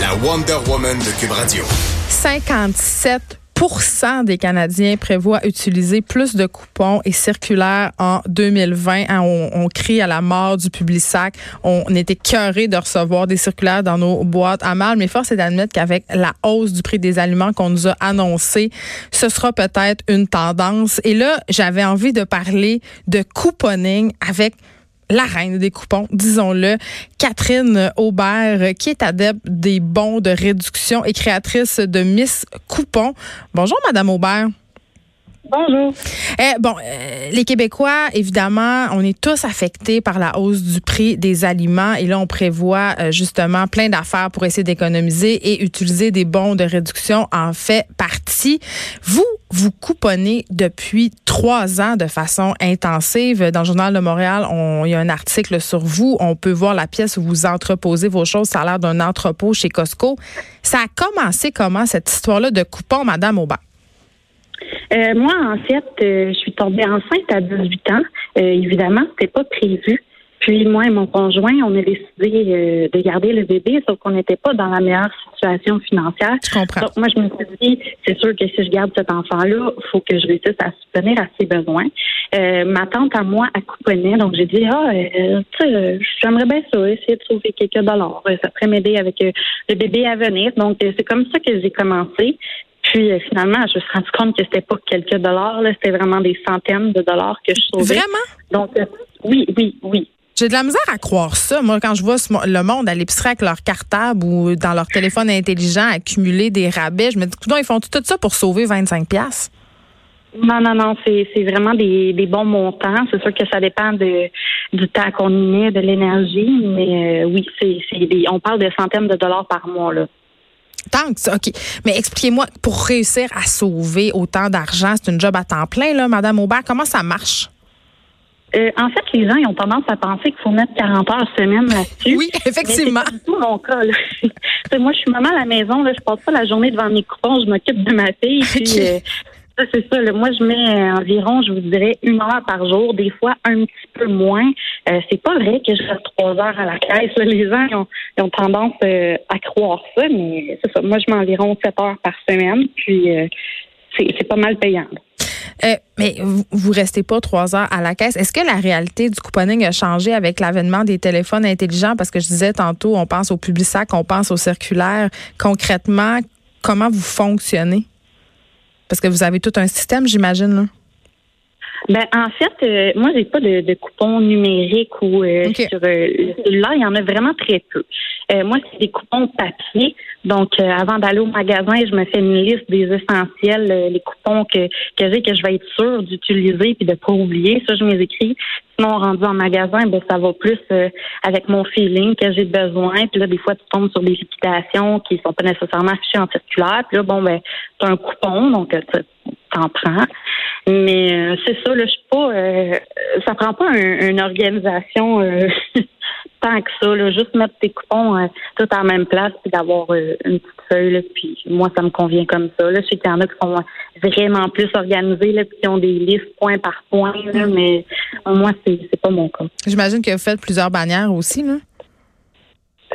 la Wonder Woman de Cube Radio. 57% des Canadiens prévoient utiliser plus de coupons et circulaires en 2020. Hein, on, crie à la mort du public sac. On était cœuré de recevoir des circulaires dans nos boîtes à mal, mais force est d'admettre qu'avec la hausse du prix des aliments qu'on nous a annoncé, ce sera peut-être une tendance. Et là, j'avais envie de parler de couponing avec la reine des coupons, disons-le, Catherine Aubert, qui est adepte des bons de réduction et créatrice de Miss Coupon. Bonjour, Madame Aubert. Bonjour. Eh, bon, euh, les Québécois, évidemment, on est tous affectés par la hausse du prix des aliments et là, on prévoit euh, justement plein d'affaires pour essayer d'économiser et utiliser des bons de réduction en fait partie. Vous, vous couponnez depuis trois ans de façon intensive. Dans le Journal de Montréal, il y a un article sur vous. On peut voir la pièce où vous entreposez vos choses. Ça a l'air d'un entrepôt chez Costco. Ça a commencé comment cette histoire-là de coupons, Madame Aubert? Euh, moi, en fait, euh, je suis tombée enceinte à 18 ans. Euh, évidemment, c'était pas prévu. Puis moi et mon conjoint, on a décidé de garder le bébé, sauf qu'on n'était pas dans la meilleure situation financière. Je comprends. Donc moi, je me suis dit, c'est sûr que si je garde cet enfant-là, il faut que je réussisse à subvenir à ses besoins. ma tante à moi a couponné, donc j'ai dit, ah, tu sais, j'aimerais bien ça, essayer de trouver quelques dollars. Ça pourrait m'aider avec le bébé à venir. Donc c'est comme ça que j'ai commencé. Puis euh, finalement, je me suis rendu compte que c'était pas quelques dollars, c'était vraiment des centaines de dollars que je sauvais. Vraiment? Donc euh, oui, oui, oui. J'ai de la misère à croire ça. Moi, quand je vois le monde à l'épicerie avec leur cartable ou dans leur téléphone intelligent accumuler des rabais, je me dis, ils font tout ça pour sauver 25 pièces. Non, non, non, c'est, vraiment des, bons montants. C'est sûr que ça dépend de, du temps qu'on y met, de l'énergie, mais euh, oui, c'est, on parle de centaines de dollars par mois. Là. Tant que ça, OK. Mais expliquez-moi, pour réussir à sauver autant d'argent, c'est une job à temps plein, là, Madame Aubert. Comment ça marche? Euh, en fait, les gens ils ont tendance à penser qu'il faut mettre 40 heures semaine là-dessus. Oui, effectivement. C'est tout mon cas. moi, je suis maman à la maison. Là, je passe pas la journée devant mes coupons. Je m'occupe de ma fille. Puis, euh, c'est ça. moi, je mets euh, environ, je vous dirais, une heure par jour, des fois un petit peu moins. Euh, c'est pas vrai que je reste trois heures à la caisse. Les gens ont, tendance euh, à croire ça, mais c'est ça. Moi, je mets environ sept heures par semaine, puis c'est pas mal payant. mais vous, vous restez pas trois heures à la caisse. Est-ce que la réalité du couponing a changé avec l'avènement des téléphones intelligents? Parce que je disais tantôt, on pense au public sac, on pense au circulaire. Concrètement, comment vous fonctionnez? Parce que vous avez tout un système, j'imagine. Ben, en fait, euh, moi, j'ai pas de, de coupons numériques ou euh, sur euh, le cellulaire. Il y en a vraiment très peu. Euh, moi, c'est des coupons papier. Donc, avant d'aller au magasin, je me fais une liste des essentiels, les coupons que, que j'ai, que je vais être sûre d'utiliser puis de pas oublier. Ça, je m'y écris. Sinon, rendu en magasin, ben ça va plus avec mon feeling que j'ai besoin. Puis là, des fois, tu tombes sur des liquidations qui sont pas nécessairement affichées en circulaire. Puis là, bon, ben, tu as un coupon, donc t'en prends. Mais euh, c'est ça, là, je suis pas. Euh, ça prend pas une organisation euh, tant que ça. Là, juste mettre tes coupons tout en même place puis d'avoir une petite feuille. Là, puis moi, ça me convient comme ça. Là, je sais qu'il y en a qui sont vraiment plus organisés, là, puis qui ont des listes point par point. Là, mais moi, c'est c'est pas mon cas. J'imagine que vous faites plusieurs bannières aussi, là.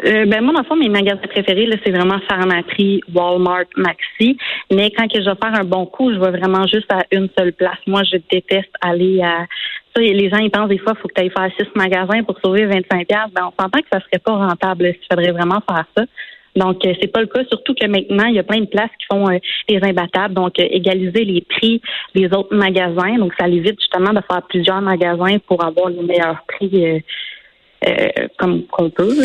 Euh, ben moi, dans le fond, mes magasins préférés, c'est vraiment Pharmaprix, Walmart, Maxi. Mais quand que je vais faire un bon coup, je vais vraiment juste à une seule place. Moi, je déteste aller à ça. Les gens, ils pensent des fois, il faut que tu ailles faire six magasins pour sauver 25 Ben, on s'entend que ça serait pas rentable s'il faudrait vraiment faire ça. Donc, euh, c'est pas le cas, surtout que maintenant, il y a plein de places qui font euh, des imbattables, donc égaliser les prix des autres magasins. Donc, ça évite justement de faire plusieurs magasins pour avoir les meilleurs prix euh, comme qu'on peut.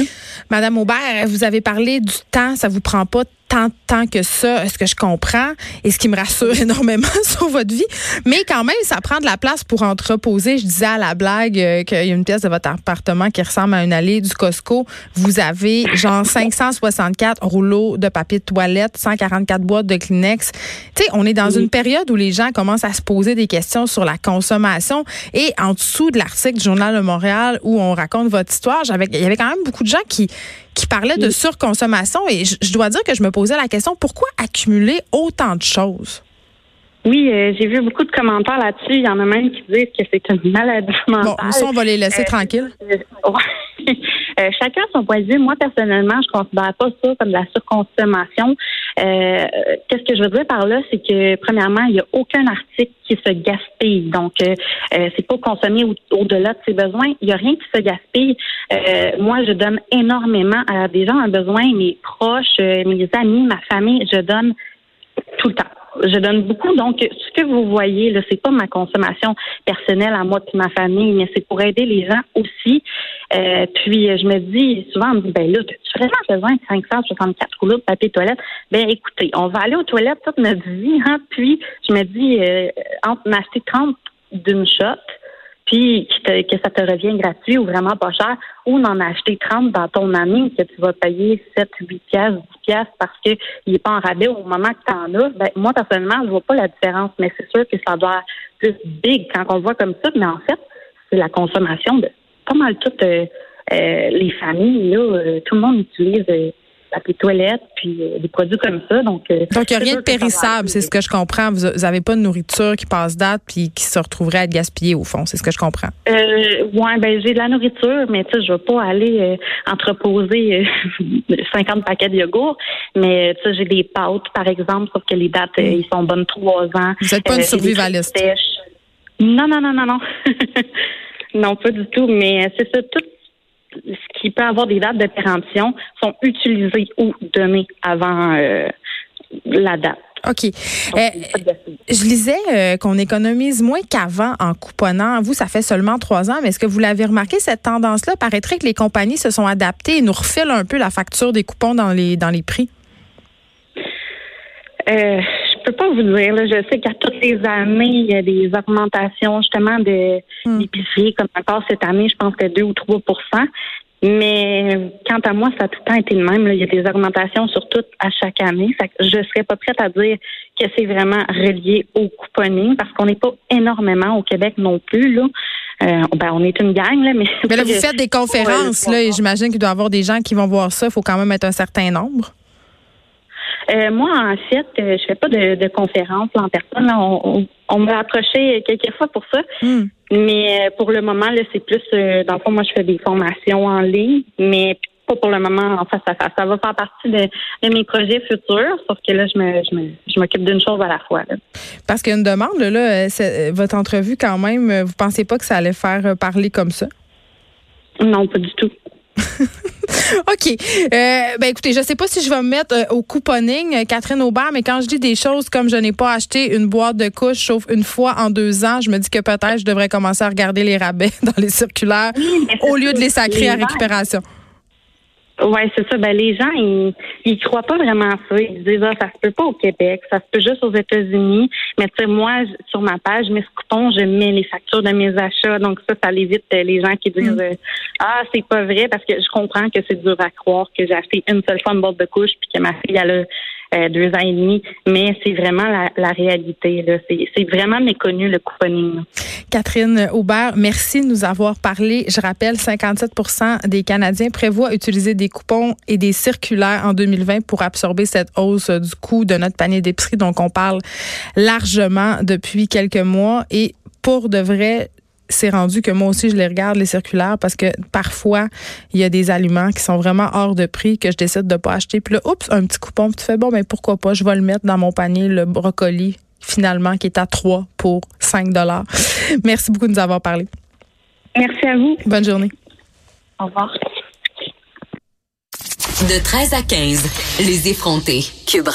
Madame Aubert, vous avez parlé du temps, ça vous prend pas tant, tant que ça, ce que je comprends et ce qui me rassure énormément sur votre vie. Mais quand même, ça prend de la place pour entreposer. Je disais à la blague euh, qu'il y a une pièce de votre appartement qui ressemble à une allée du Costco. Vous avez genre 564 rouleaux de papier de toilette, 144 boîtes de Kleenex. Tu sais, on est dans une période où les gens commencent à se poser des questions sur la consommation. Et en dessous de l'article du Journal de Montréal où on raconte votre histoire, il y avait quand même beaucoup de gens qui qui parlait de surconsommation et je, dois dire que je me posais la question pourquoi accumuler autant de choses? Oui, euh, j'ai vu beaucoup de commentaires là-dessus. Il y en a même qui disent que c'est une maladie mentale. Bon, ça, on va les laisser euh, tranquilles. Euh, chacun son point de vue. Moi, personnellement, je considère pas ça comme de la surconsommation. Qu'est-ce que je veux dire par là, c'est que premièrement, il n'y a aucun article qui se gaspille. Donc, c'est pas consommer au-delà de ses besoins. Il n'y a rien qui se gaspille. moi, je donne énormément à des gens un besoin, mes proches, mes amis, ma famille. Je donne tout le temps je donne beaucoup. Donc, ce que vous voyez, là, c'est pas ma consommation personnelle à moi et ma famille, mais c'est pour aider les gens aussi. Euh, puis, je me dis, souvent, on me dit, ben là, tu vraiment besoin de 564 rouleaux de papier toilette? Ben, écoutez, on va aller aux toilettes toute notre vie, hein. Puis, je me dis, euh, entre m'acheter 30 d'une shot, puis que ça te revient gratuit ou vraiment pas cher, ou d'en acheter 30 dans ton ami que tu vas payer 7, 8 piastres, 10 piastres parce qu'il n'est pas en rabais au moment que tu en as, ben, moi, personnellement, je vois pas la différence, mais c'est sûr que ça doit être plus big quand on le voit comme ça, mais en fait, c'est la consommation de pas mal toutes euh, euh, les familles, là, euh, tout le monde utilise papier toilette, puis euh, des produits comme ça. Donc, euh, donc il n'y a rien de périssable, c'est ce que je comprends. Vous n'avez pas de nourriture qui passe date puis qui se retrouverait à être gaspillée au fond, c'est ce que je comprends. Euh, oui, ben j'ai de la nourriture, mais tu sais, je ne vais pas aller entreposer 50 paquets de yogourt, mais tu sais, j'ai des pâtes, par exemple, sauf que les dates, ils sont bonnes trois ans. Vous n'êtes pas une survivaliste. Non, non, non, non, non. non, pas du tout, mais c'est ça, tout ce qui peut avoir des dates de péremption sont utilisées ou données avant euh, la date. OK. Euh, je lisais euh, qu'on économise moins qu'avant en couponnant. Vous, ça fait seulement trois ans, mais est-ce que vous l'avez remarqué, cette tendance-là? Paraîtrait que les compagnies se sont adaptées et nous refilent un peu la facture des coupons dans les, dans les prix. Euh, je peux pas vous dire. Je sais qu'à toutes les années, il y a des augmentations justement de d'épicerie, comme encore cette année, je pense que 2 ou 3% mais quant à moi, ça a tout le temps été le même. Il y a des augmentations sur tout à chaque année. je ne serais pas prête à dire que c'est vraiment relié au couponing parce qu'on n'est pas énormément au Québec non plus. Là. Euh, ben, on est une gang, là, mais. Mais là, vous faites des conférences, là, et j'imagine qu'il doit y avoir des gens qui vont voir ça. Il faut quand même être un certain nombre. Euh, moi, en fait, euh, je fais pas de, de conférences en personne. On, on, m'a approché quelques fois pour ça. Hmm. Mais euh, pour le moment, là, c'est plus dans le fond, moi je fais des formations en ligne, mais pas pour le moment en face à face. Ça va faire partie de, mes projets futurs, sauf que là, je me, je m'occupe d'une chose à la fois. Parce qu'il y a une demande, là, votre entrevue quand même, vous pensez pas que ça allait faire parler comme ça? Non, pas du tout. OK. Euh, ben écoutez, je sais pas si je vais me mettre euh, au couponing, euh, Catherine Aubert, mais quand je dis des choses comme je n'ai pas acheté une boîte de couches sauf une fois en deux ans, je me dis que peut-être je devrais commencer à regarder les rabais dans les circulaires au lieu de les sacrer à récupération. Oui, c'est ça. Ben, les gens, ils, ils croient pas vraiment à ça. Ils disent, ah, ça se peut pas au Québec, ça se peut juste aux États-Unis. Mais tu sais, moi, sur ma page, mes coupons, je mets les factures de mes achats. Donc ça, ça évite euh, les gens qui disent, mm. euh, ah, c'est pas vrai, parce que je comprends que c'est dur à croire que j'ai acheté une seule fois une boîte de couche puis que ma fille, elle a euh, deux ans et demi, mais c'est vraiment la, réalité. C'est vraiment méconnu le couponing. Catherine Aubert, merci de nous avoir parlé. Je rappelle, 57% des Canadiens prévoient utiliser des coupons et des circulaires en 2020 pour absorber cette hausse du coût de notre panier d'épicerie. Donc, on parle largement depuis quelques mois et pour de vrai, c'est rendu que moi aussi, je les regarde, les circulaires, parce que parfois, il y a des aliments qui sont vraiment hors de prix que je décide de pas acheter. Puis là, oups, un petit coupon. Puis tu fais, bon, mais ben, pourquoi pas? Je vais le mettre dans mon panier, le brocoli, finalement, qui est à 3 pour 5 dollars. Merci beaucoup de nous avoir parlé. Merci à vous. Bonne journée. Au revoir. De 13 à 15, les effrontés. Cube